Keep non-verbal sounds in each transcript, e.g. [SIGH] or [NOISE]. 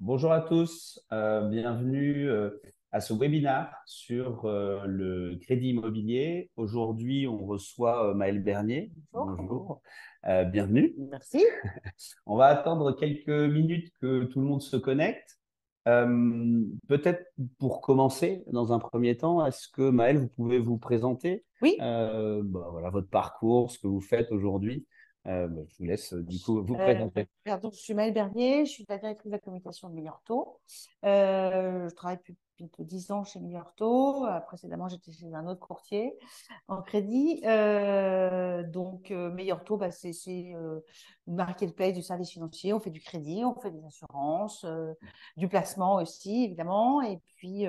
Bonjour à tous, euh, bienvenue euh, à ce webinaire sur euh, le crédit immobilier. Aujourd'hui, on reçoit Maëlle Bernier. Bonjour, bienvenue. Merci. [LAUGHS] on va attendre quelques minutes que tout le monde se connecte. Peut-être pour commencer, dans un premier temps, est-ce que Maëlle, vous pouvez vous présenter? Oui. Bah, voilà, votre parcours, ce que vous faites aujourd'hui. Euh, bah, je vous laisse euh, du coup vous euh, présenter. je suis Maëlle Bernier, je suis la directrice de la communication de Meilleur Taux. je travaille depuis bientôt 10 ans chez Meilleur Taux. précédemment, j'étais chez un autre courtier en crédit. donc, Meilleur Taux, bah, c'est une marketplace du service financier. On fait du crédit, on fait des assurances, du placement aussi, évidemment. Et puis,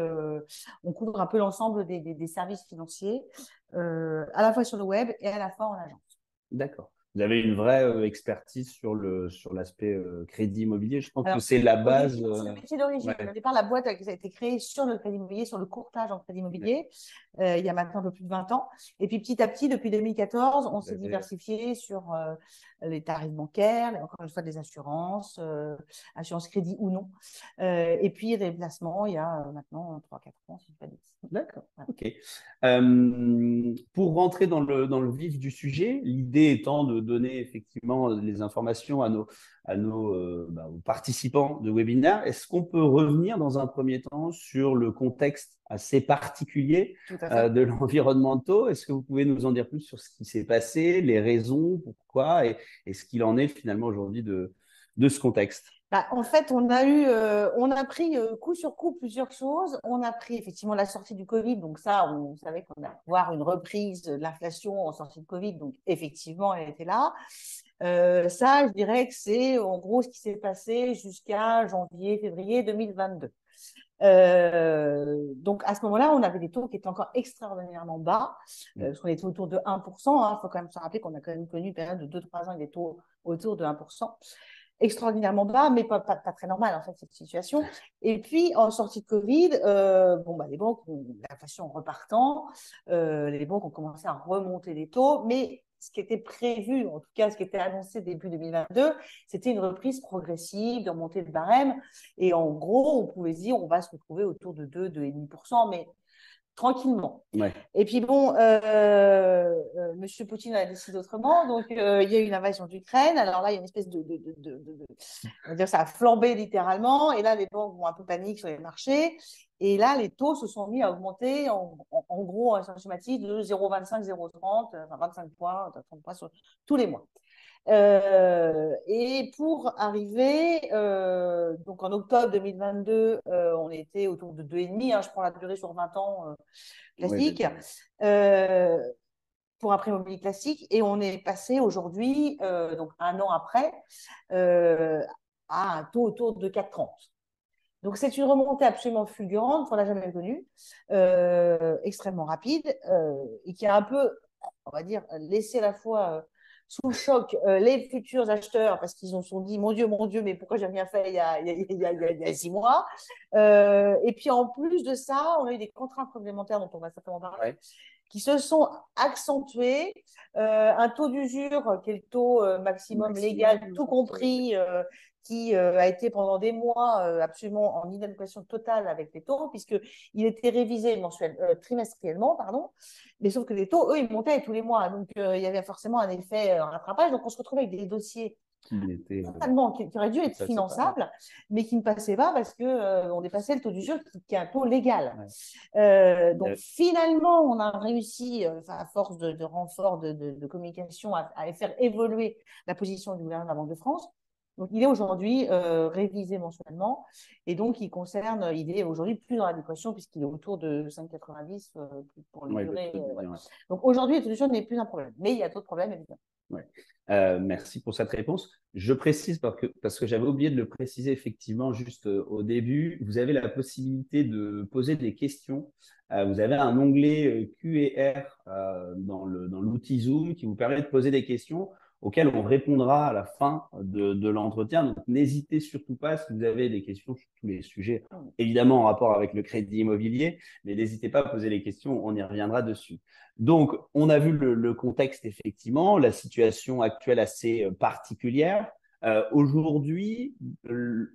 on couvre un peu l'ensemble des, des, services financiers, à la fois sur le web et à la fois en agence. D'accord vous avez une vraie euh, expertise sur le sur l'aspect euh, crédit immobilier. Je pense que c'est la base. C'est le métier d'origine. Au départ, la boîte a été créée sur le crédit immobilier, sur le courtage en crédit immobilier, euh, il y a maintenant un peu plus de 20 ans. Et puis petit à petit, depuis 2014, on s'est diversifié sur les tarifs bancaires, encore une fois des assurances, assurance crédit ou non. et puis des placements, il y a maintenant 3-4 ans, si je ne pas D'accord. Ok. pour rentrer dans le, dans le vif du sujet, l'idée étant de donner effectivement les informations à nos, à nos euh, bah, participants de webinaire. Est-ce qu'on peut revenir dans un premier temps sur le contexte assez particulier euh, de [LAUGHS] l'environnement de taux Est-ce que vous pouvez nous en dire plus sur ce qui s'est passé, les raisons, pourquoi et, et ce qu'il en est finalement aujourd'hui de, de ce contexte? Bah, en fait, on a eu, euh, on a pris euh, coup sur coup plusieurs choses. On a pris effectivement la sortie du Covid, donc ça, on savait qu'on allait voir une reprise de l'inflation en sortie de Covid, donc effectivement, elle était là. Euh, ça, je dirais que c'est en gros ce qui s'est passé jusqu'à janvier, février 2022. donc à ce moment-là, on avait des taux qui étaient encore extraordinairement bas, mmh. parce qu'on était autour de 1%. Il hein. faut quand même se rappeler qu'on a quand même connu une période de 2-3 ans avec des taux autour de 1% extraordinairement bas, mais pas, pas, très normal en fait cette situation. Et puis en sortie de Covid, euh, bon bah les banques, l'inflation repartant, euh, les banques ont commencé à remonter les taux, mais ce qui était prévu, en tout cas ce qui était annoncé début 2022, c'était une reprise progressive, de remontée de barème. Et en gros, on pouvait dire on va se retrouver autour de 2, 2,5%, mais tranquillement. Et puis bon, euh, euh, Monsieur Poutine a décidé autrement, donc euh, il y a eu une invasion d'Ukraine. Alors là, il y a une espèce de, de, de, de, on va dire ça a flambé littéralement. Et là, les banques vont un peu panique sur les marchés. Et là, les taux se sont mis à augmenter, en, en, gros, en schématique, de 0,25, 0,30, enfin 25 points, 30 points sur tous les mois. Euh, et pour arriver, euh, donc en octobre 2022, euh, on était autour de 2,5, hein, je prends la durée sur 20 ans classique, pour un prix immobilier classique, et on est passé aujourd'hui, donc un an après, à un taux autour de 4,30. Donc c'est une remontée absolument fulgurante, on l'a jamais connue, extrêmement rapide, et qui a un peu, on va dire, laissé la fois sous le choc euh, les futurs acheteurs parce qu'ils ont sont dit mon Dieu, mon Dieu, mais pourquoi j'ai rien fait il y a, il y a, il y a, six mois euh, Et puis en plus de ça, on a eu des contraintes complémentaires dont on va certainement parler. qui se sont accentuées, euh, un taux d'usure qui est le taux maximum, légal, tout compris, qui a été pendant des mois absolument en inadéquation totale avec les taux, puisqu'il était révisé mensuel, trimestriellement, pardon, mais sauf que les taux, eux, ils montaient tous les mois. Donc, euh, il y avait forcément un effet euh, rattrapage. Donc, on se retrouvait avec des dossiers qui, euh, qui, auraient dû être finançables, mais qui ne passaient pas parce qu'on on dépassait le taux du jeu qui, est un taux légal. donc, finalement, on a réussi, à force de, renfort de, communication, à, à, faire évoluer la position du gouvernement de la Banque de France. Donc, il est aujourd'hui euh, révisé mensuellement et donc il concerne, il est aujourd'hui plus dans l'adéquation puisqu'il est autour de 5,90 euh, pour le durée. Euh, donc aujourd'hui, la solution n'est plus un problème, mais il y a d'autres problèmes évidemment. merci pour cette réponse. Je précise parce que, parce que j'avais oublié de le préciser effectivement juste au début. Vous avez la possibilité de poser des questions. vous avez un onglet Q&R dans l'outil Zoom qui vous permet de poser des questions auxquelles on répondra à la fin de, l'entretien. Donc, n'hésitez surtout pas si vous avez des questions sur tous les sujets, évidemment en rapport avec le crédit immobilier, mais n'hésitez pas à poser les questions, on y reviendra dessus. Donc, on a vu le, contexte, effectivement, la situation actuelle assez euh, particulière. Euh, aujourd'hui,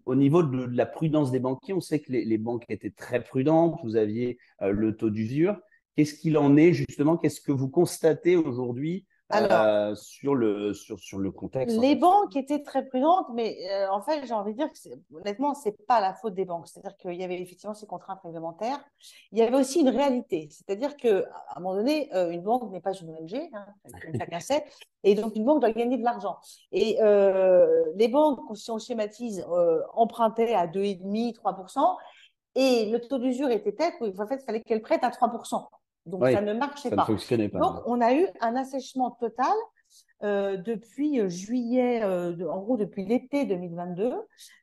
au niveau de, la prudence des banquiers, on sait que les, banques étaient très prudentes. Vous aviez le taux d'usure. Qu'est-ce qu'il en est justement? Qu'est-ce que vous constatez aujourd'hui euh, sur, le, sur, sur le contexte. Les banques étaient très prudentes, mais euh, en fait, j'ai envie de dire que honnêtement, ce n'est pas la faute des banques. C'est-à-dire qu'il y avait effectivement ces contraintes réglementaires. Il y avait aussi une réalité. C'est-à-dire qu'à un moment donné, euh, une banque n'est pas une ONG, hein, chacun [LAUGHS] sait, et donc une banque doit gagner de l'argent. Et les banques, si on schématise, empruntaient à 2,5, 3%, et le taux d'usure était tel qu'en fait, il fallait qu'elles prêtent à 3%. Donc ça ne marchait ça pas. Ne fonctionnait pas. Donc on a eu un assèchement total euh, depuis euh, juillet, euh, en gros depuis l'été 2022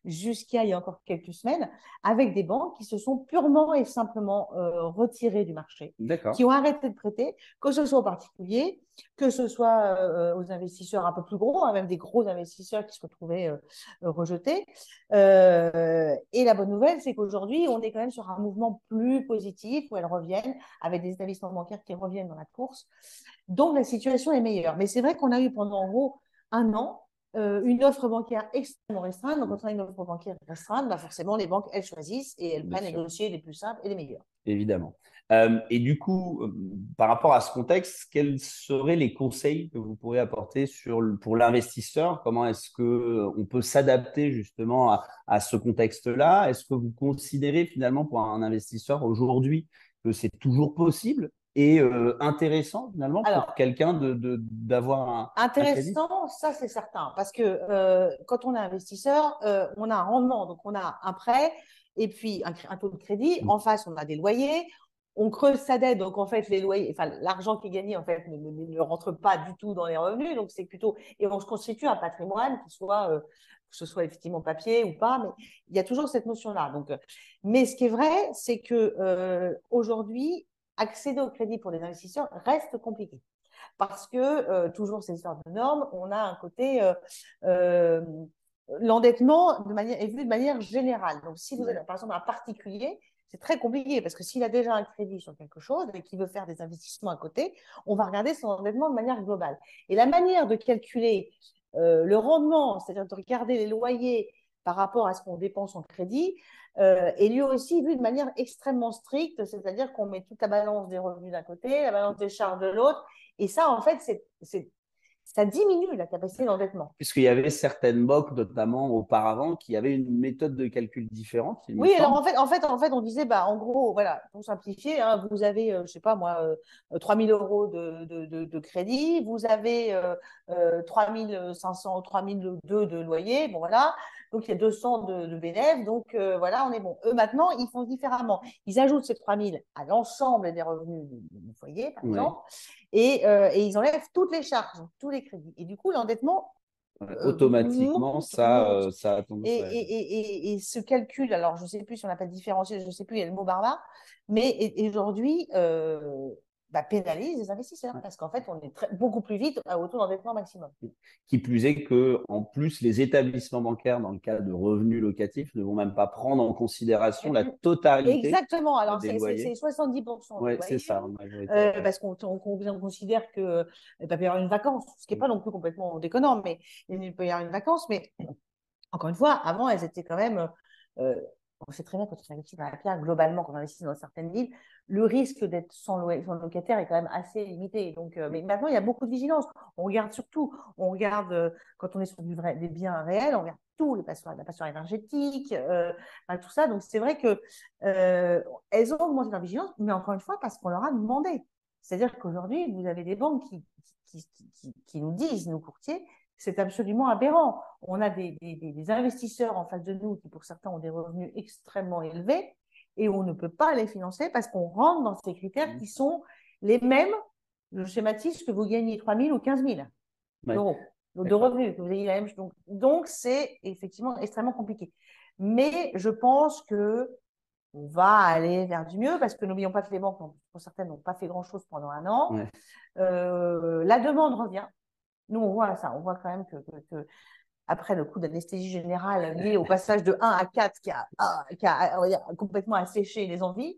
jusqu'à il y a encore quelques semaines, avec des banques qui se sont purement et simplement retirées du marché, qui ont arrêté de prêter, que ce soit aux particuliers, que ce soit aux investisseurs un peu plus gros, hein, même des gros investisseurs qui se retrouvaient rejetés. et la bonne nouvelle, c'est qu'aujourd'hui, on est quand même sur un mouvement plus positif où elles reviennent, avec des établissements bancaires qui reviennent dans la course. Donc la situation est meilleure. Mais c'est vrai qu'on a eu pendant en gros un an euh, une offre bancaire extrêmement restreinte. Donc, quand on a une offre bancaire restreinte, bah forcément, les banques, elles choisissent et elles prennent les dossiers les plus simples et les meilleurs. Évidemment. Euh, et du coup, euh, par rapport à ce contexte, quels seraient les conseils que vous pourriez apporter sur, pour l'investisseur? Comment est-ce qu'on peut s'adapter justement à, à ce contexte-là? Est-ce que vous considérez finalement pour un investisseur aujourd'hui que c'est toujours possible et euh, intéressant finalement pour quelqu'un d'avoir de, un intéressant ça c'est certain. Parce que euh, quand on est investisseur euh, on a un rendement donc on a un prêt et puis un, taux de crédit. Mmh. en face on a des loyers on creuse sa dette donc en fait les loyers enfin l'argent qui est gagné en fait ne, ne, rentre pas du tout dans les revenus donc c'est plutôt et on se constitue un patrimoine qui soit que ce soit effectivement papier ou pas mais il y a toujours cette notion là donc mais ce qui est vrai c'est que aujourd'hui accéder au crédit pour les investisseurs reste compliqué. Parce que, euh, toujours ces histoires de normes, on a un côté. Euh, euh, l'endettement de manière, est vu de manière générale. Donc, si vous êtes par exemple un particulier, c'est très compliqué parce que s'il a déjà un crédit sur quelque chose et qu'il veut faire des investissements à côté, on va regarder son endettement de manière globale. Et la manière de calculer le rendement, c'est-à-dire de regarder les loyers par rapport à ce qu'on dépense en crédit, euh, est lui aussi vu de manière extrêmement stricte, c'est-à-dire qu'on met toute la balance des revenus d'un côté, la balance des charges de l'autre, et ça, en fait, c'est ça diminue la capacité d'endettement. Puisqu'il y avait certaines banques, notamment auparavant, qui avaient une méthode de calcul différente. Oui, alors en fait, en, fait, en fait, on disait, bah, en gros, voilà, pour simplifier, hein, vous avez, je euh, je sais pas moi, euh, 3 000 euros de, de, de, crédit, vous avez euh, 3 500, 3 002 de loyer, bon voilà, donc il y a 200 de, de bénéfices, donc euh, voilà, on est bon. Eux maintenant, ils font différemment. Ils ajoutent ces 3 000 à l'ensemble des revenus du, foyer, par exemple, et, euh, et ils enlèvent toutes les charges, tous les crédits. Et du coup, l'endettement euh, automatiquement, ça, ça a et, et, et, ce calcul, alors je ne sais plus si on appelle différentiel, je ne sais plus, il y a le mot barbare, mais aujourd'hui, bah, pénalise les investisseurs parce qu'en fait, on est beaucoup plus vite au taux d'endettement maximum. Qui plus est que, en plus, les établissements bancaires, dans le cas de revenus locatifs, ne vont même pas prendre en considération la totalité. Exactement. Alors, c'est 70%. Oui, c'est ça. Euh, parce qu'on considère qu'il euh, peut y avoir une vacance, ce qui n'est pas non plus complètement déconnant, mais il peut y avoir une vacance. Mais encore une fois, avant, elles étaient quand même. Euh, on sait très bien quand on investit dans la pierre, globalement, quand on investit dans certaines villes, le risque d'être sans, locataire est quand même assez limité. Donc, euh, mais maintenant, il y a beaucoup de vigilance. On regarde surtout, on regarde, euh, quand on est sur des biens réels, on regarde tout, les la passoire énergétique, euh, tout ça. Donc, c'est vrai que elles ont augmenté leur vigilance, mais encore une fois, parce qu'on leur a demandé. C'est-à-dire qu'aujourd'hui, vous avez des banques qui nous disent, nos courtiers, c'est absolument aberrant. On a des, investisseurs en face de nous qui, pour certains, ont des revenus extrêmement élevés et on ne peut pas les financer parce qu'on rentre dans ces critères qui sont les mêmes, je schématise, que vous gagnez 3 000 ou 15 000 euros de revenus. Que vous ayez la même, donc, donc, c'est effectivement extrêmement compliqué. Mais je pense que on va aller vers du mieux parce que n'oublions pas que les banques, pour certaines, n'ont pas fait grand-chose pendant un an. Euh, la demande revient. Nous, on voit ça, on voit quand même que, après le coup d'anesthésie générale lié au passage de 1 à 4 qui a, ah, qui a complètement asséché les envies,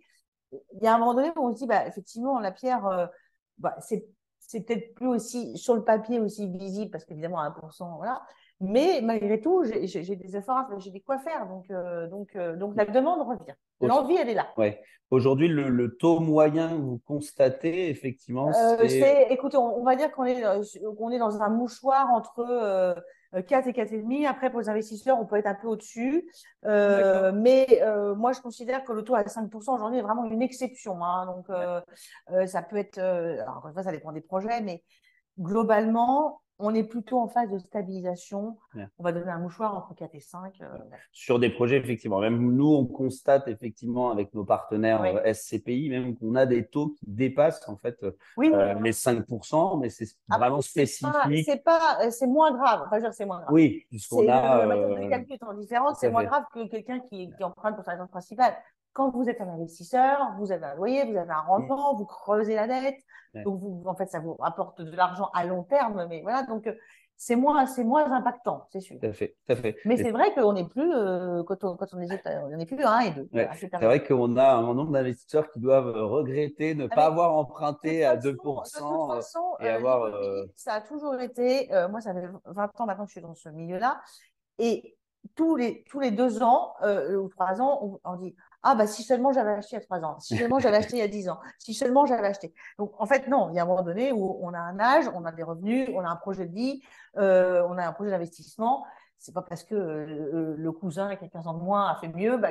il y a un moment donné où on se dit, bah, effectivement, la pierre, euh, bah, c'est, peut-être plus aussi sur le papier aussi visible, parce qu'évidemment, à 1%, voilà. Mais malgré tout, j'ai des efforts, j'ai des quoi faire. Donc, euh, donc, euh, donc la demande revient. L'envie, elle est là. Ouais. Aujourd'hui, le, taux moyen que vous constatez, effectivement, euh, c'est. écoutez, on, va dire qu'on est, on est dans un mouchoir entre 4 et 4,5. Après, pour les investisseurs, on peut être un peu au-dessus. mais moi, je considère que le taux à 5% aujourd'hui est vraiment une exception. Hein. donc, ça peut être. alors, encore une fois, ça dépend des projets, mais globalement, on est plutôt en phase de stabilisation. On va donner un mouchoir entre 4 et 5. Euh, Sur des projets, effectivement. Même nous, on constate effectivement avec nos partenaires euh, SCPI, même qu'on a des taux qui dépassent en fait euh, les 5%, mais c'est vraiment spécifique. C'est pas, c'est moins grave. Enfin, c'est moins grave. Oui, puisqu'on a. La méthode de calcul étant différente, c'est moins grave que quelqu'un qui, qui emprunte pour sa raison principale quand vous êtes un investisseur, vous avez un loyer, vous avez un rendement, vous creusez la dette. Donc, vous, en fait, ça vous apporte de l'argent à long terme. Mais voilà, donc euh, c'est moins, c'est moins impactant, c'est sûr. Tout à fait, tout à fait. Mais c'est vrai qu'on n'est plus, euh, quand, on, quand on est, on n'est plus 1 et 2. c'est vrai qu'on a un nombre d'investisseurs qui doivent regretter ne pas avoir emprunté à 2% de toute façon, et euh, avoir. Ça a toujours été, moi, ça fait 20 ans maintenant que je suis dans ce milieu-là. Et tous les, tous les deux ans ou trois ans, on, on dit ah, bah, si seulement j'avais acheté il y a trois ans, si seulement j'avais acheté il y a dix ans, si seulement j'avais acheté. Donc, en fait, non, il y a un moment donné où on a un âge, on a des revenus, on a un projet de vie, euh, on a un projet d'investissement. C'est pas parce que euh, le cousin qui a 15 ans de moins a fait mieux, bah,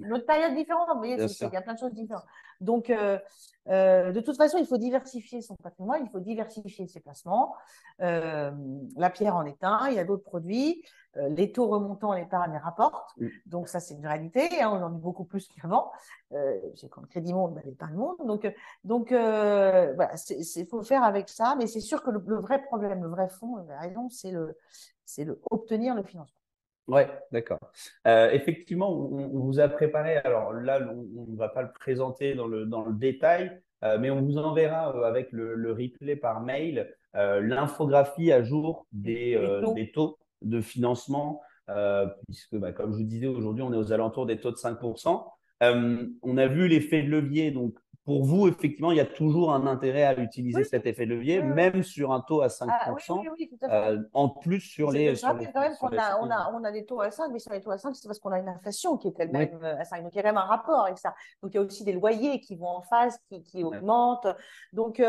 une autre période différente. Vous voyez, il y a plein de choses différentes. Donc, euh, de toute façon, il faut diversifier son patrimoine, il faut diversifier ses placements. la pierre en est un, il y a d'autres produits. Euh, les taux remontants, l'épargne rapporte. Mm. Donc, ça, c'est une réalité. Hein, on en a beaucoup plus qu'avant. Euh, c'est quand le crédit monte, bah, l'épargne monte. Donc, euh, donc voilà, il faut faire avec ça. Mais c'est sûr que le, vrai problème, le vrai fond, la raison, c'est le, c'est le obtenir le financement. Oui, d'accord. effectivement, on, vous a préparé, alors là, on ne va pas le présenter dans le, dans le détail, mais on vous enverra avec le, le replay par mail l'infographie à jour des, des taux de financement, euh, puisque, bah, comme je vous disais, aujourd'hui, on est aux alentours des taux de 5%. Euh, on a vu l'effet de levier. Donc, pour vous, effectivement, il y a toujours un intérêt à utiliser cet effet levier, même sur un taux à 5%, ah, euh, en plus sur les. Quand même a, on a, on a, des taux à 5, mais sur les taux à 5, c'est parce qu'on a une inflation qui est elle-même à 5. Donc, il y a quand même un rapport avec ça. Donc, il y a aussi des loyers qui vont en face, qui, qui augmentent. Donc,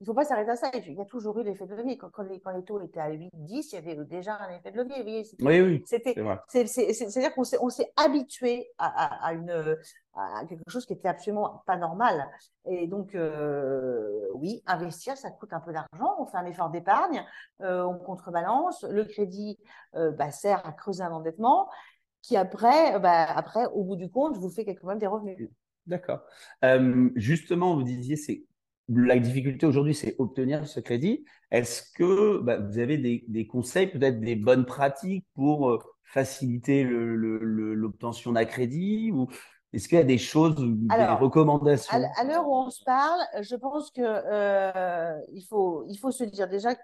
il ne faut pas s'arrêter à ça. Il y a toujours eu l'effet de levier. Quand, les, taux étaient à 8, 10, il y avait déjà un effet de levier. oui, oui. C'est-à-dire qu'on s'est habitué à, une, quelque chose qui était absolument pas normal. Et donc, euh, oui, investir, ça coûte un peu d'argent. On fait un effort d'épargne, euh, on contrebalance. Le crédit euh, bah, sert à creuser un endettement qui, après, bah, après, au bout du compte, vous fait quand même des revenus. D'accord. justement, vous disiez, c'est la difficulté aujourd'hui, c'est obtenir ce crédit. Est-ce que bah, vous avez des, conseils, peut-être des bonnes pratiques pour euh, faciliter l'obtention d'un crédit ou est-ce qu'il y a des choses, des recommandations? À, l'heure où on se parle, je pense que euh, il, faut, il faut se dire déjà que,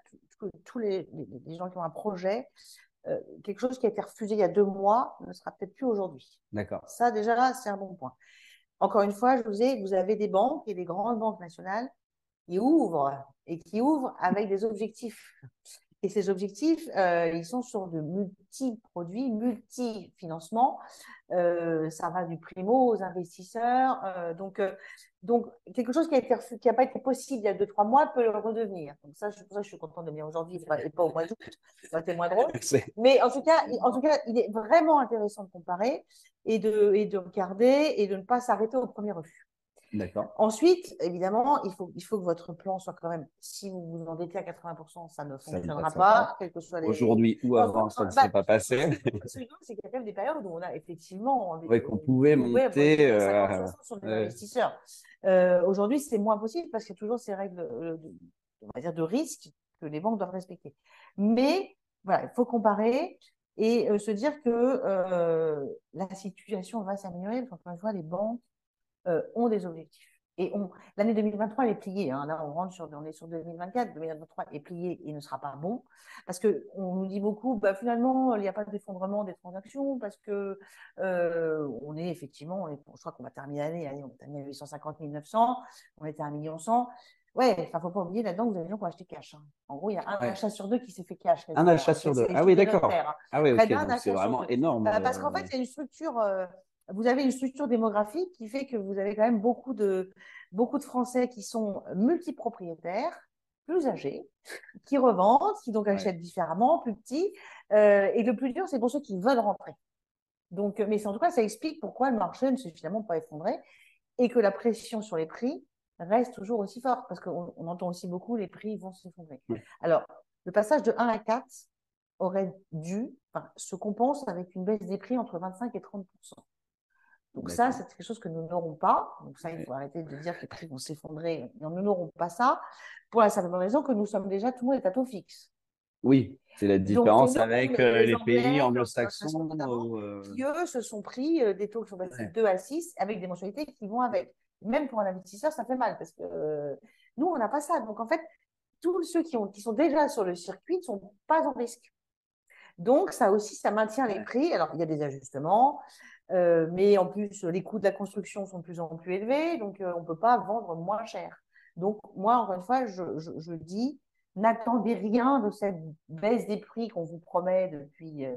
tous les, gens qui ont un projet, euh, quelque chose qui a été refusé il y a deux mois ne sera peut-être plus aujourd'hui. D'accord. Ça, déjà, c'est un bon point. Encore une fois, je vous ai, vous avez des banques et des grandes banques nationales qui ouvrent et qui ouvrent avec des objectifs. Et ces objectifs, euh, ils sont sur de multi-produits, multi-financements. Euh, ça va du primo aux investisseurs. Euh, donc, donc, quelque chose qui n'a pas été possible il y a deux, trois mois peut le redevenir. Donc, ça, c'est pour ça je suis contente de venir aujourd'hui et pas, au mois d'août. Ça été moins drôle. [LAUGHS] Mais en tout, cas, en tout cas, il est vraiment intéressant de comparer et de, et de regarder et de ne pas s'arrêter au premier refus. Ensuite, évidemment, il faut, il faut que votre plan soit quand même, si vous vous endettez à 80%, ça ne fonctionnera pas, quel que soit les... Aujourd'hui ou avant, ça ne s'est pas passé. c'est qu'il y a quand même des périodes où on a effectivement... Oui, qu'on pouvait monter... Euh, sur les investisseurs. Euh, aujourd'hui, c'est moins possible parce qu'il y a toujours ces règles euh, de, on va dire de risque que les banques doivent respecter. Mais voilà, il faut comparer et se dire que la situation va s'améliorer. Encore une fois, les banques euh, ont des objectifs. Et l'année 2023, elle est pliée. Hein. Là, on rentre sur, on est sur 2024. 2023 est plié et ne sera pas bon. Parce qu'on nous dit beaucoup, bah, finalement, il n'y a pas d'effondrement des transactions parce que euh, on est effectivement, on est, je crois qu'on va terminer l'année, on terminer à 850 900, on était à 1 million 100. Ouais, il ne faut pas oublier là-dedans que vous avez des gens qui ont acheté cash. Hein. En gros, il y a un achat sur deux qui s'est fait cash. Un achat sur deux. Ah oui, d'accord. Ah oui, ok. C'est vraiment énorme. Bah, parce qu'en fait, il y a une structure, euh, vous avez une structure démographique qui fait que vous avez quand même beaucoup de, beaucoup de Français qui sont multipropriétaires, plus âgés, qui revendent, qui donc achètent différemment, plus petits. Euh, et le plus dur, c'est pour ceux qui veulent rentrer. Donc, mais en tout cas, ça explique pourquoi le marché ne s'est finalement pas effondré et que la pression sur les prix reste toujours aussi forte, parce qu'on entend aussi beaucoup les prix vont s'effondrer. Alors, le passage de 1 à 4 aurait dû, enfin, se compense avec une baisse des prix entre 25 et 30 donc ça, c'est quelque chose que nous n'aurons pas. Donc ça, il faut arrêter de dire que les prix vont s'effondrer. Nous n'aurons pas ça pour la simple raison que nous sommes déjà, tout le monde est à taux fixe. Oui, c'est la différence avec euh, les, pays anglo-saxons. Euh, qui, eux, se sont pris euh, des taux qui sont passés de 2 à 6 avec des mensualités qui vont avec même pour un investisseur, ça fait mal parce que euh, nous, on n'a pas ça. Donc, en fait, tous ceux qui, ont, qui sont déjà sur le circuit ne sont pas en risque. Donc, ça aussi, ça maintient les prix. Alors, il y a des ajustements, euh, mais en plus, les coûts de la construction sont de plus en plus élevés, donc euh, on ne peut pas vendre moins cher. Donc, moi, encore une fois, je, dis, n'attendez rien de cette baisse des prix qu'on vous promet depuis.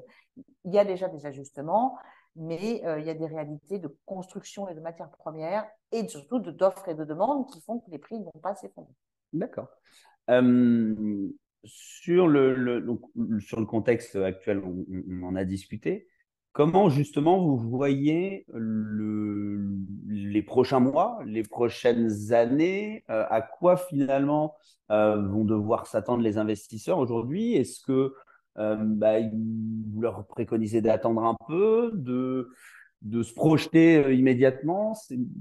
il y a déjà des ajustements mais euh, il y a des réalités de construction et de matières premières et surtout d'offres et de demandes qui font que les prix ne vont pas s'effondrer. D'accord. Euh, sur, le, sur le contexte actuel, on, en a discuté. Comment justement vous voyez les prochains mois, les prochaines années euh, À quoi finalement vont devoir s'attendre les investisseurs aujourd'hui? Est-ce que euh, bah, vous leur préconisez d'attendre un peu, de, de se projeter euh, immédiatement?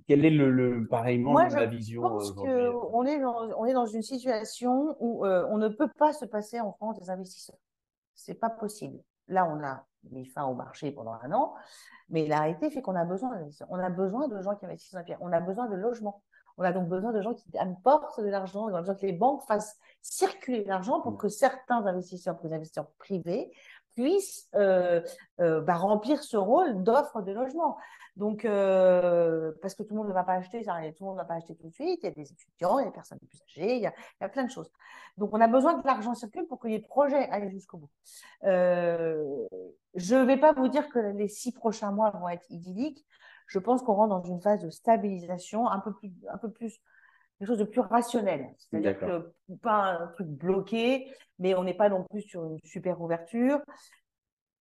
Quelle est le, pareillement la vision Je pense qu'on est, dans, on est dans une situation où euh, on ne peut pas se passer en France des investisseurs. C'est pas possible. Là, on a mis fin au marché pendant un an, mais la réalité fait qu'on a besoin d'investisseurs. On a besoin de gens qui investissent dans la pierre. On a besoin de logements. On a donc besoin de gens qui apportent de l'argent, on a besoin que les banques fassent circuler l'argent pour mm. que certains investisseurs, les investisseurs privés, puissent euh, euh, bah, remplir ce rôle d'offre de logement. Donc, euh, parce que tout le monde ne va pas acheter, tout le monde ne va pas acheter tout de suite. Il y a des étudiants, il y a des personnes plus âgées, il y a, plein de choses. Donc, on a besoin que l'argent circule pour que les projets aillent jusqu'au bout. je ne vais pas vous dire que les six prochains mois vont être idylliques je pense qu'on rentre dans une phase de stabilisation un peu plus, un peu plus quelque chose de plus rationnel. C'est-à-dire que pas un truc bloqué, mais on n'est pas non plus sur une super ouverture.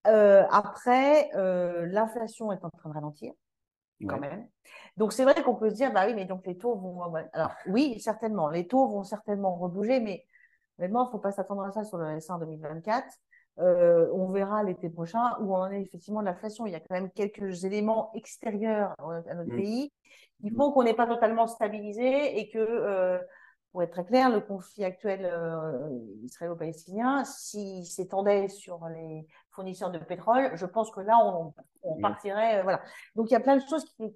Euh, après, euh, l'inflation est en train de ralentir, quand même. Donc c'est vrai qu'on peut se dire, bah oui, mais donc les taux vont. Alors oui, certainement, les taux vont certainement rebouger, mais honnêtement, il ne faut pas s'attendre à ça sur le S1 2024. Euh, on verra l'été prochain où on en est effectivement de l'inflation. Il y a quand même quelques éléments extérieurs à notre mm. pays qui font qu'on n'est pas totalement stabilisé et que, euh, pour être très clair, le conflit actuel euh, israélo-palestinien, s'il s'étendait sur les fournisseurs de pétrole, je pense que là, on, mm. partirait. voilà. Donc, il y a plein de choses qui,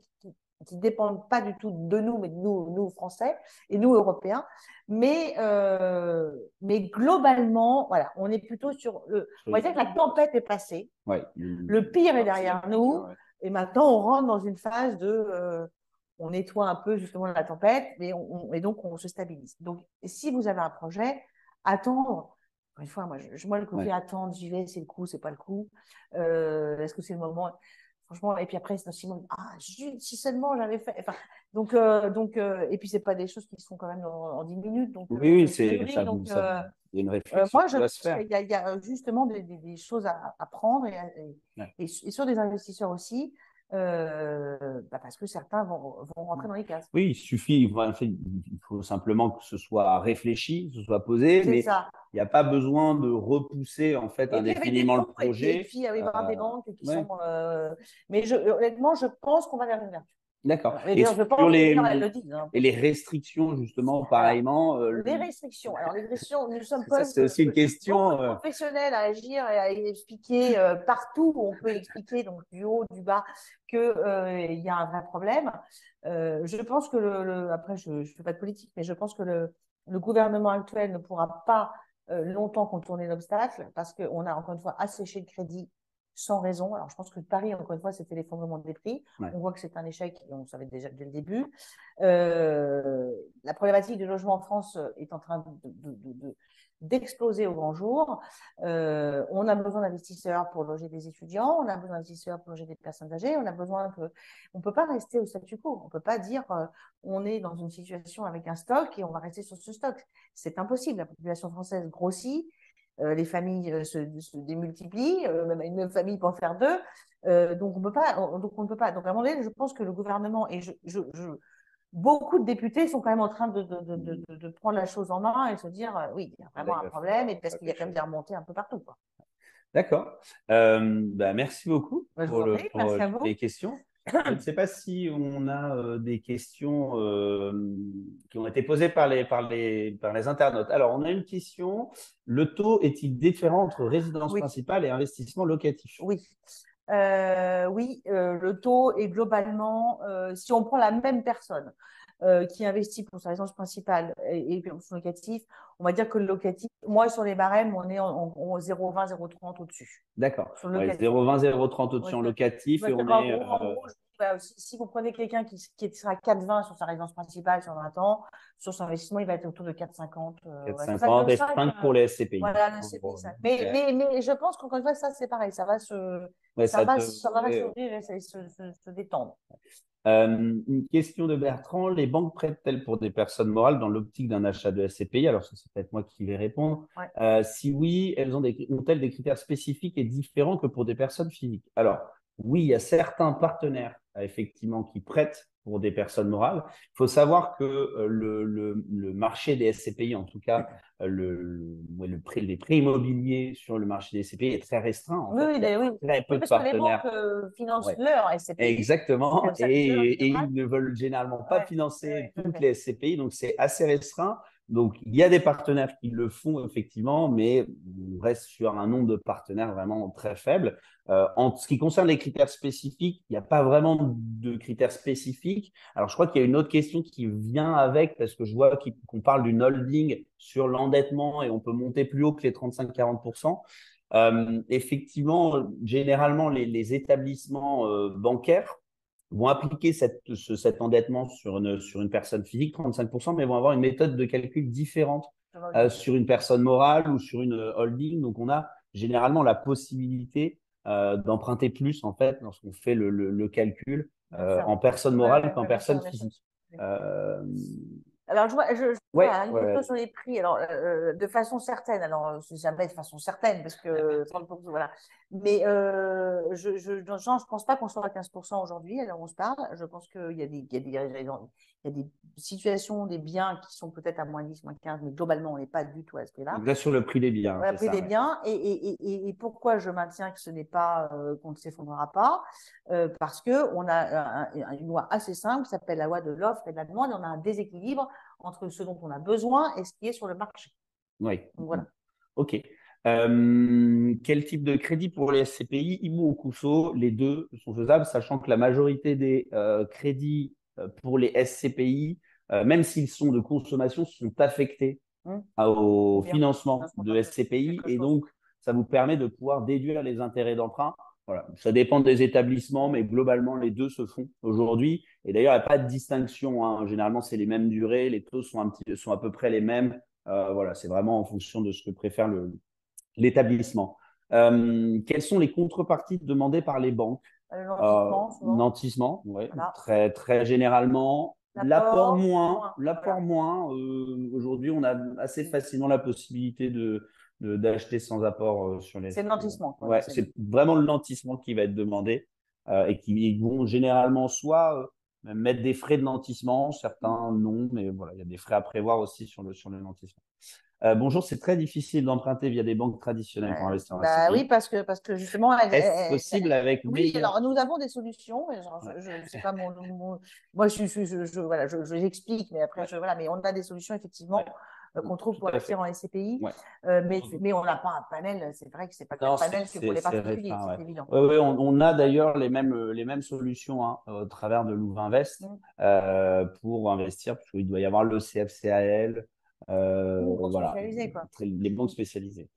qui ne dépendent pas du tout de nous, mais de nous, nous Français et nous, Européens. Mais, euh, mais globalement, voilà, on est plutôt sur le. On va dire que la tempête est passée. Le pire est derrière nous. Et maintenant, on rentre dans une phase de. Euh, on nettoie un peu justement la tempête, mais on, et donc on se stabilise. Donc, si vous avez un projet, attendre. Une fois, moi, je, moi le côté attendre, j'y vais, c'est le coup, c'est pas le coup. Euh, est-ce que c'est le moment? Franchement, et puis après, c'est Simon, ah, si seulement j'avais fait. Enfin, donc, euh, donc euh, et puis, c'est pas des choses qui se font quand même en, 10 minutes. Donc, oui, oui, euh, c'est ça, donc, il y a une réflexion. moi, je qu'il y, a justement des, des, choses à, à prendre et, et, sur des investisseurs aussi. Euh, bah parce que certains vont, vont, rentrer dans les cases. Oui, il suffit, il faut simplement que ce soit réfléchi, que ce soit posé, mais il n'y a pas besoin de repousser en fait indéfiniment le projet. Et puis, il y avoir des banques qui sont. Euh, mais je, honnêtement, je pense qu'on va vers une ouverture. D'accord. Et, les, hein. et les restrictions, justement, pareillement. Euh, les restrictions. Alors, les restrictions, nous sommes pas. C'est aussi une question. Euh, professionnels à agir et à expliquer euh, partout où on peut expliquer, donc du haut, du bas, qu'il il y a un vrai problème. je pense que le. après, je ne fais pas de politique, mais je pense que le, le gouvernement actuel ne pourra pas longtemps contourner l'obstacle parce qu'on a encore une fois asséché le crédit sans raison. Alors, je pense que Paris, encore une fois, c'était l'effondrement des prix. On voit que c'est un échec, on savait déjà dès le début. Euh, la problématique du logement en France est en train d'exploser au grand jour. on a besoin d'investisseurs pour loger des étudiants, on a besoin d'investisseurs pour loger des personnes âgées, on a besoin que... On ne peut pas rester au statu quo, on ne peut pas dire on est dans une situation avec un stock et on va rester sur ce stock. C'est impossible, la population française grossit, les familles se, démultiplient, même une même famille peut en faire deux. donc, on peut pas, donc on ne peut pas. Donc, à un moment donné, je pense que le gouvernement, et je, je, beaucoup de députés sont quand même en train de, de, de, prendre la chose en main et se dire oui, il y a vraiment un problème, et parce qu'il y a quand même des remontées un peu partout. D'accord. Euh, bah, merci beaucoup bah, pour, les questions. Je ne sais pas si on a euh, des questions euh, qui ont été posées par les, par, les, par les internautes. Alors, on a une question. Le taux est-il différent entre résidence principale et investissement locatif? Oui. Euh, oui, le taux est globalement, si on prend la même personne, qui investit pour sa résidence principale et, pour son locatif, on va dire que le locatif, moi sur les barèmes, on est en, 0,20, 0,30 au-dessus. D'accord. 0,20, 0,30 au-dessus en locatif et on est. Bah, si, vous prenez quelqu'un qui, qui sera 4,20 sur sa résidence principale sur 20 ans, sur son investissement, il va être autour de 4,50. 4,50 et 5 pour les SCPI. Voilà, les SCPI. Mais, mais, mais, je pense qu'encore une fois, ça, c'est pareil. Ça va se, ça, va, ça va et se, se, se, détendre. Euh, une question de Bertrand. Les banques prêtent-elles pour des personnes morales dans l'optique d'un achat de SCPI Alors, c'est peut-être moi qui vais répondre. Euh, si oui, elles ont, des, ont-elles des critères spécifiques et différents que pour des personnes physiques? Alors, oui, il y a certains partenaires effectivement qui prêtent pour des personnes morales. Il faut savoir que euh, le, le, marché des SCPI, en tout cas euh, le, le, prix, les prix immobiliers sur le marché des SCPI est très restreint. En oui, fait. oui, oui. Très peu de partenaires. Que les banques euh, financent leur SCPI. Exactement, et, et, ils ne veulent généralement pas financer toutes les SCPI, donc c'est assez restreint. Donc, il y a des partenaires qui le font effectivement, mais on reste sur un nombre de partenaires vraiment très faible. Euh, en ce qui concerne les critères spécifiques, il n'y a pas vraiment de critères spécifiques. Alors, je crois qu'il y a une autre question qui vient avec, parce que je vois qu'on parle d'une holding sur l'endettement et on peut monter plus haut que les 35-40%. Euh, effectivement, généralement, les, établissements euh, bancaires vont appliquer cette, cet endettement sur une, sur une personne physique, 35%, mais vont avoir une méthode de calcul différente euh, sur une personne morale ou sur une holding. Donc, on a généralement la possibilité euh, d'emprunter plus, en fait, lorsqu'on fait le, le, calcul euh, en personne morale qu'en personne physique. Alors, je vois, je, une question sur les prix. Alors, euh, de façon certaine, alors, c'est jamais de façon certaine, parce que, voilà. Mais euh, je, je, je pense pas qu'on soit à 15% aujourd'hui, alors on se parle. Je pense qu'il y, a des, il y, a des, il y a des situations, des biens qui sont peut-être à moins 10, moins 15, mais globalement, on n'est pas du tout à ce prix-là. Là, sur le prix des biens. le prix des biens. Et, et, et, pourquoi je maintiens que ce n'est pas, euh, qu'on ne s'effondrera pas? Euh, Parce qu'on a une loi assez simple qui s'appelle la loi de l'offre et de la demande, et on a un déséquilibre entre ce dont on a besoin et ce qui est sur le marché. Oui. voilà. OK. Euh, quel type de crédit pour les SCPI IMO ou CUSO Les deux sont faisables, sachant que la majorité des euh, crédits euh, pour les SCPI, même s'ils sont de consommation, sont affectés hum. au financement de SCPI et donc ça vous permet de pouvoir déduire les intérêts d'emprunt voilà. Ça dépend des établissements, mais globalement, les deux se font aujourd'hui. Et d'ailleurs, il n'y a pas de distinction. Hein. Généralement, c'est les mêmes durées, les taux sont, un petit, sont à peu près les mêmes. Euh, voilà, c'est vraiment en fonction de ce que préfère l'établissement. Euh, quelles sont les contreparties demandées par les banques? Euh, Nantissement, oui. Très, très généralement. L'apport moins. L'apport moins. Aujourd'hui, on a assez facilement la possibilité de, d'acheter sans apport euh, sur les. C'est le nantissement. Ouais, c'est vraiment le nantissement qui va être demandé euh, et qui vont généralement soit euh, mettre des frais de nantissement, certains non, mais voilà, il y a des frais à prévoir aussi sur le, sur le nantissement. bonjour, c'est très difficile d'emprunter via des banques traditionnelles pour investir en bah, Oui, parce que, parce que justement. Est-ce possible avec. Oui, alors nous avons des solutions. je, ne sais pas mon, Moi, je, je, je voilà, je, j'explique, mais après, voilà, mais on a des solutions effectivement. Qu'on trouve pour investir en SCPI. Euh, mais, mais on n'a pas un panel, c'est vrai que ce n'est pas un panel que pour les particuliers, c'est évident. Oui, on, a d'ailleurs les mêmes, les mêmes solutions hein, au travers de Louvainvest mmh. euh, pour investir, parce qu'il doit y avoir le CFCAL, voilà, les banques spécialisées.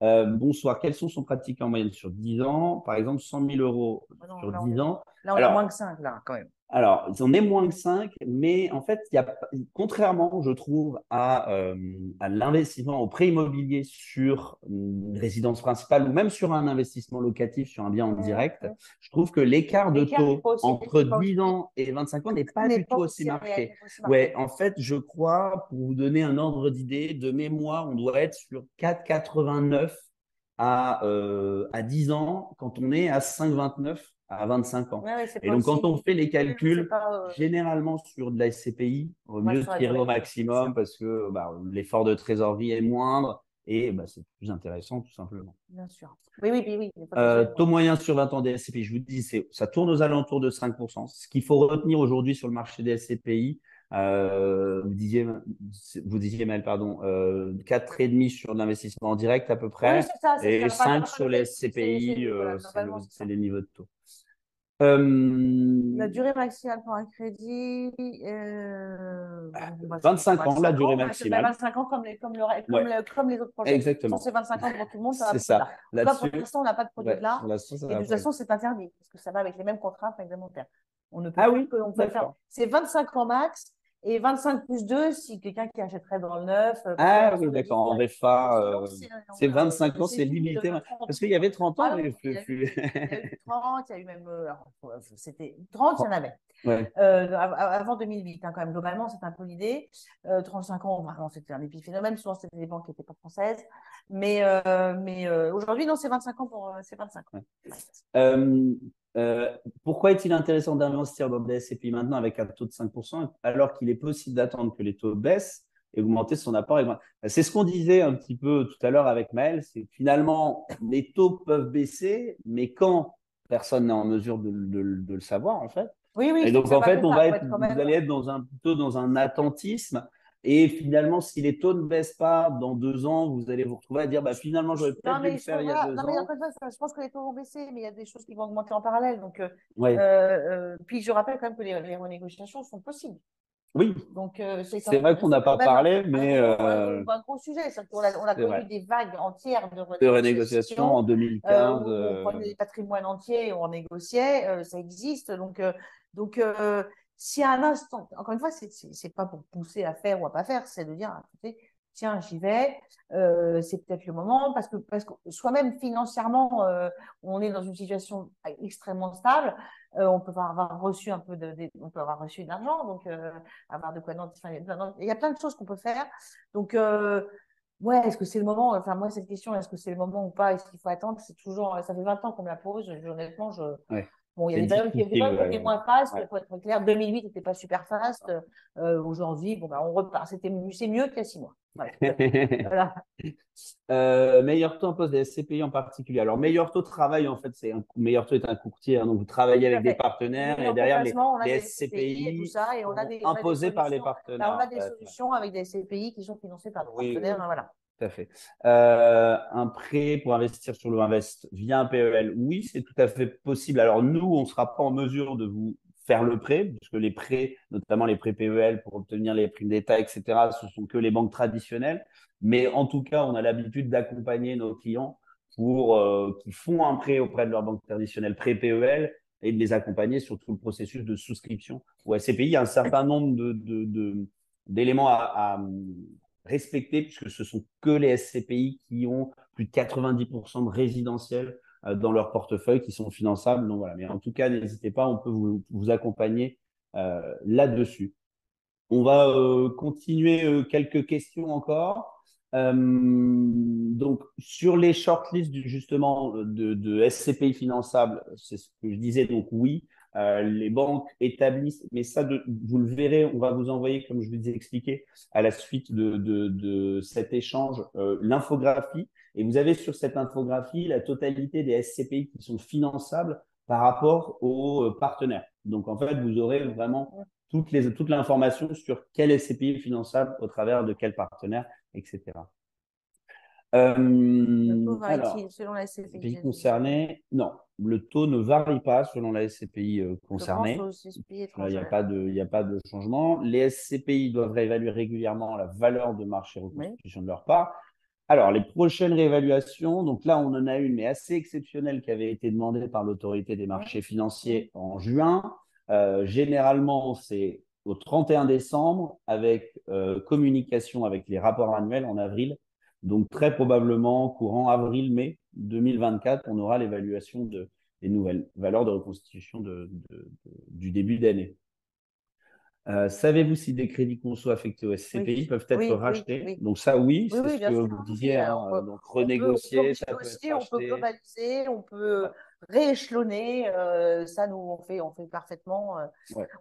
bonsoir, quelles sont son pratiques en moyenne sur 10 ans? Par exemple, 100 000 euros sur 10 ans. Là, on a moins que 5, là, quand même. Alors, ils en est moins que 5, mais en fait, il y a, contrairement, je trouve, à, euh, à l'investissement au prêt immobilier sur une résidence principale ou même sur un investissement locatif sur un bien en direct, je trouve que l'écart de taux entre 10 ans et 25 ans n'est pas du tout aussi marqué. Ouais, en fait, je crois, pour vous donner un ordre d'idée, de mémoire, on doit être sur 4,89 à, euh, à 10 ans quand on est à 5,29 à 25 ans. et donc, quand on fait les calculs, euh, généralement sur de la SCPI, au mieux tirer au maximum parce que bah, l'effort de trésorerie est moindre et bah, c'est plus intéressant tout simplement. Bien sûr. Oui, oui, oui. Euh, taux moyen sur 20 ans des SCPI, je vous dis, ça tourne aux alentours de 5%. Ce qu'il faut retenir aujourd'hui sur le marché des SCPI, euh, vous disiez, vous disiez Mel, pardon, euh, 4,5 sur l'investissement en direct à peu près, ça, et 5 sur les SCPI, c'est les niveaux de taux. Euh, la durée maximale pour un crédit. Euh... 25 ans, la durée maximale. 25 ans comme les, comme le, comme, les autres projets. Exactement. C'est 25 ans pour tout le monde. C'est ça. Là, pour l'instant, on n'a pas de produit là. Et de toute façon, c'est interdit parce que ça va avec les mêmes contraintes réglementaires. On ne peut ah oui, on peut faire. C'est 25 ans max et 25 plus 2 si quelqu'un qui achèterait dans le neuf. Euh, ah oui, d'accord, en VFA, euh, c'est 25 ans, c'est limité. Parce qu'il y avait 30 ans. Ah, il, y a eu 30, il y a eu même. Euh, c'était 30, il y en avait. Euh, avant 2008, hein, quand même, globalement, c'est un peu l'idée. 35 ans, vraiment, c'était un épiphénomène. Souvent, c'était des banques qui n'étaient pas françaises. Mais, mais aujourd'hui, non, c'est 25 ans pour. c'est 25 ans. Euh, pourquoi est-il intéressant d'investir dans des SCPI maintenant avec un taux de 5% alors qu'il est possible d'attendre que les taux baissent et augmenter son apport C'est ce qu'on disait un petit peu tout à l'heure avec Maël, c'est que finalement, les taux peuvent baisser, mais quand? Personne n'est en mesure de, le savoir, en fait. Oui, oui. Et donc, en fait, on va être, vous allez être dans un, plutôt dans un attentisme et finalement, si les taux ne baissent pas dans deux ans, vous allez vous retrouver à dire bah, finalement, j'aurais peut-être dû le faire il y a deux non, ans. Mais je pense que les taux vont baisser, mais il y a des choses qui vont augmenter en parallèle. Donc, euh, euh, euh, puis je rappelle quand même que les, renégociations sont possibles. Oui. Donc, c'est vrai qu'on n'a pas parlé, mais. C'est un gros sujet. On a, on a connu des vagues entières de renégociations. De renégociations en 2015. on prenait des patrimoines entiers et on négociait. ça existe. Donc, donc si à un instant, encore une fois, ce n'est pas pour pousser à faire ou à pas faire, c'est de dire, tiens, j'y vais, euh, c'est peut-être le moment, parce que, parce que soi-même financièrement, euh, on est dans une situation extrêmement stable, euh, on peut avoir reçu un peu de, on peut avoir reçu de l'argent, donc avoir de quoi il y a plein de choses qu'on peut faire. Donc, ouais, est-ce que c'est le moment? Enfin, moi, cette question, est-ce que c'est le moment ou pas? Est-ce qu'il faut attendre? C'est toujours, ça fait 20 ans qu'on me la pose. Honnêtement, je, Bon, il y a des périodes qui étaient moins fast, il faut être clair. 2008 n'était pas super fast. Euh, aujourd'hui, bon, bah, on repart. C'était c'est mieux qu'il y a six mois. voilà. [LAUGHS] euh, meilleur taux en poste des SCPI en particulier. Alors, meilleur taux de travail, en fait, c'est un meilleur taux est un courtier. Hein, donc, vous travaillez avec des partenaires et derrière les, les SCPI, et tout ça, et on a des, imposés par les partenaires. Là, on a des solutions avec des SCPI qui sont financés par les partenaires. Hein, voilà. Tout fait. Euh, un prêt pour investir sur le Invest via un PEL, oui, c'est tout à fait possible. Alors nous, on ne sera pas en mesure de vous faire le prêt, puisque les prêts, notamment les prêts PEL pour obtenir les primes d'État, etc., ce sont que les banques traditionnelles. Mais en tout cas, on a l'habitude d'accompagner nos clients pour euh, qui font un prêt auprès de leur banque traditionnelle, prêt PEL, et de les accompagner sur tout le processus de souscription ou SCPI. Il y a un certain nombre d'éléments de, de, à, respecter, puisque ce sont que les SCPI qui ont plus de 90% de résidentiels euh, dans leur portefeuille qui sont finançables. Donc mais en tout cas, n'hésitez pas, on peut vous, vous accompagner euh, là-dessus. On va euh, continuer quelques questions encore. donc, sur les shortlists justement de, de SCPI finançables, c'est ce que je disais, donc oui, euh, les banques établissent, mais ça, vous le verrez, on va vous envoyer, comme je vous ai expliqué, à la suite de, cet échange, euh, l'infographie. Et vous avez sur cette infographie la totalité des SCPI qui sont finançables par rapport aux euh, partenaires. Donc, en fait, vous aurez vraiment toutes les, toute l'information sur quel SCPI est finançable au travers de quel partenaire, etc. Euh, la SCPI concerné, non, le taux ne varie pas selon la SCPI euh, concernée. Il n'y a, pas de, a pas de changement. Les SCPI doivent réévaluer régulièrement la valeur de marché reconstitution de leur part. Alors, les prochaines réévaluations, donc là, on en a une, mais assez exceptionnelle, qui avait été demandée par l'autorité des marchés financiers en juin. généralement, c'est au 31 décembre avec communication avec les rapports annuels en avril. Donc, très probablement, courant avril-mai 2024, on aura l'évaluation de, des nouvelles valeurs de reconstitution de, du début d'année. Euh, savez-vous si des crédits conso affectés au SCPI peuvent être rachetés? Donc ça, oui, c'est ce que vous disiez. Hein, donc renégocier, on peut, on peut globaliser, on peut rééchelonner. Euh, ça, nous, on fait, on fait parfaitement. Euh,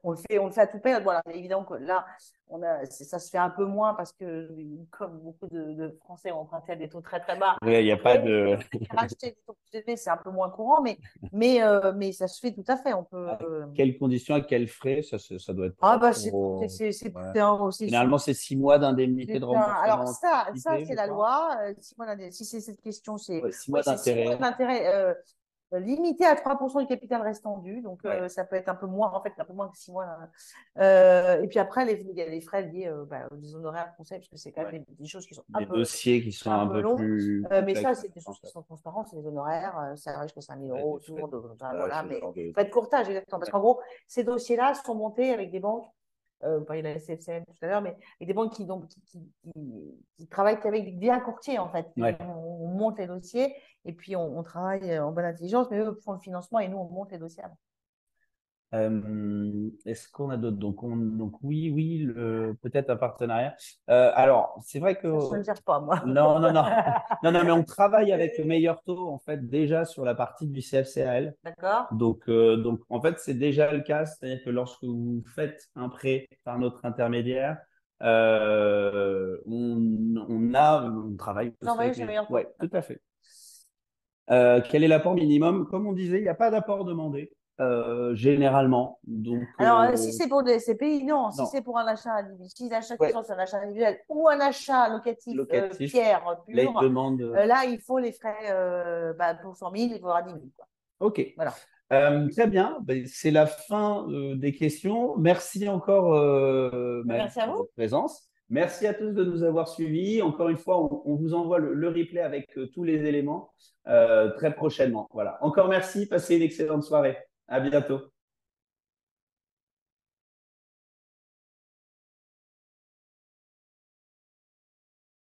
on, le fait, on le fait à tout période. Voilà, évidemment que là, on a, ça se fait un peu moins parce que, comme beaucoup de, Français ont emprunté à des taux très très bas, il n'y a pas de. Racheter des taux plus élevés, c'est un peu moins courant, mais, mais, euh, mais ça se fait tout à fait. On peut. quelles conditions, à quels frais ça, ça doit être. Ah, bah, c'est aussi. Généralement, c'est six mois d'indemnité de remboursement. Alors, ça, ça c'est la loi. Six mois si c'est cette question, c'est. six mois d'intérêt euh, limité à 3% du capital restant dû. Donc, euh, ça peut être un peu moins, en fait, un peu moins que 6 mois. Euh, et puis après, il y a les frais liés bah, aux honoraires conseil, parce que c'est quand même des, choses qui sont un des dossiers qui sont un, peu, plus. mais ça, c'est des choses qui sont transparentes, c'est les honoraires, ça arrive jusqu'à 5 000 euros autour de. voilà, mais de courtage, exactement. Parce qu'en gros, ces dossiers-là sont montés avec des banques euh, vous de la SFCM tout à l'heure, mais avec des banques qui, donc, qui, qui, qui, travaillent avec des courtiers, en fait. On, monte les dossiers et puis on, travaille en bonne intelligence, mais eux font le financement et nous, on monte les dossiers avant. Euh, est-ce qu'on a d'autres? Donc, donc, oui, oui, peut-être un partenariat. Euh, alors, c'est vrai que. je ne cherche pas, moi. Non, non, non. [LAUGHS] non, non, mais on travaille avec le meilleur taux, en fait, déjà sur la partie du CFCAL. D'accord. Donc, euh, donc, en fait, c'est déjà le cas. C'est-à-dire que lorsque vous faites un prêt par notre intermédiaire, on, on, a, on travaille. J'ai meilleur taux. Oui, tout à fait. Quel est l'apport minimum? Comme on disait, il n'y a pas d'apport demandé. Euh, généralement. Donc, Alors, euh, si c'est pour des SCPI, non. Si c'est pour un achat individuel, si l'achat ouais. un achat individuel ou un achat locatif, euh, locatif pierre pur, là, il, demande... là, il faut les frais bah, pour 100 000, il faudra 10 000. Quoi. OK. Voilà. très bien, ben, c'est la fin des questions. Merci encore Merci à pour votre présence. Merci à tous de nous avoir suivis. Encore une fois, on, vous envoie le, replay avec tous les éléments très prochainement. Voilà. Encore merci. Passez une excellente soirée. À bientôt.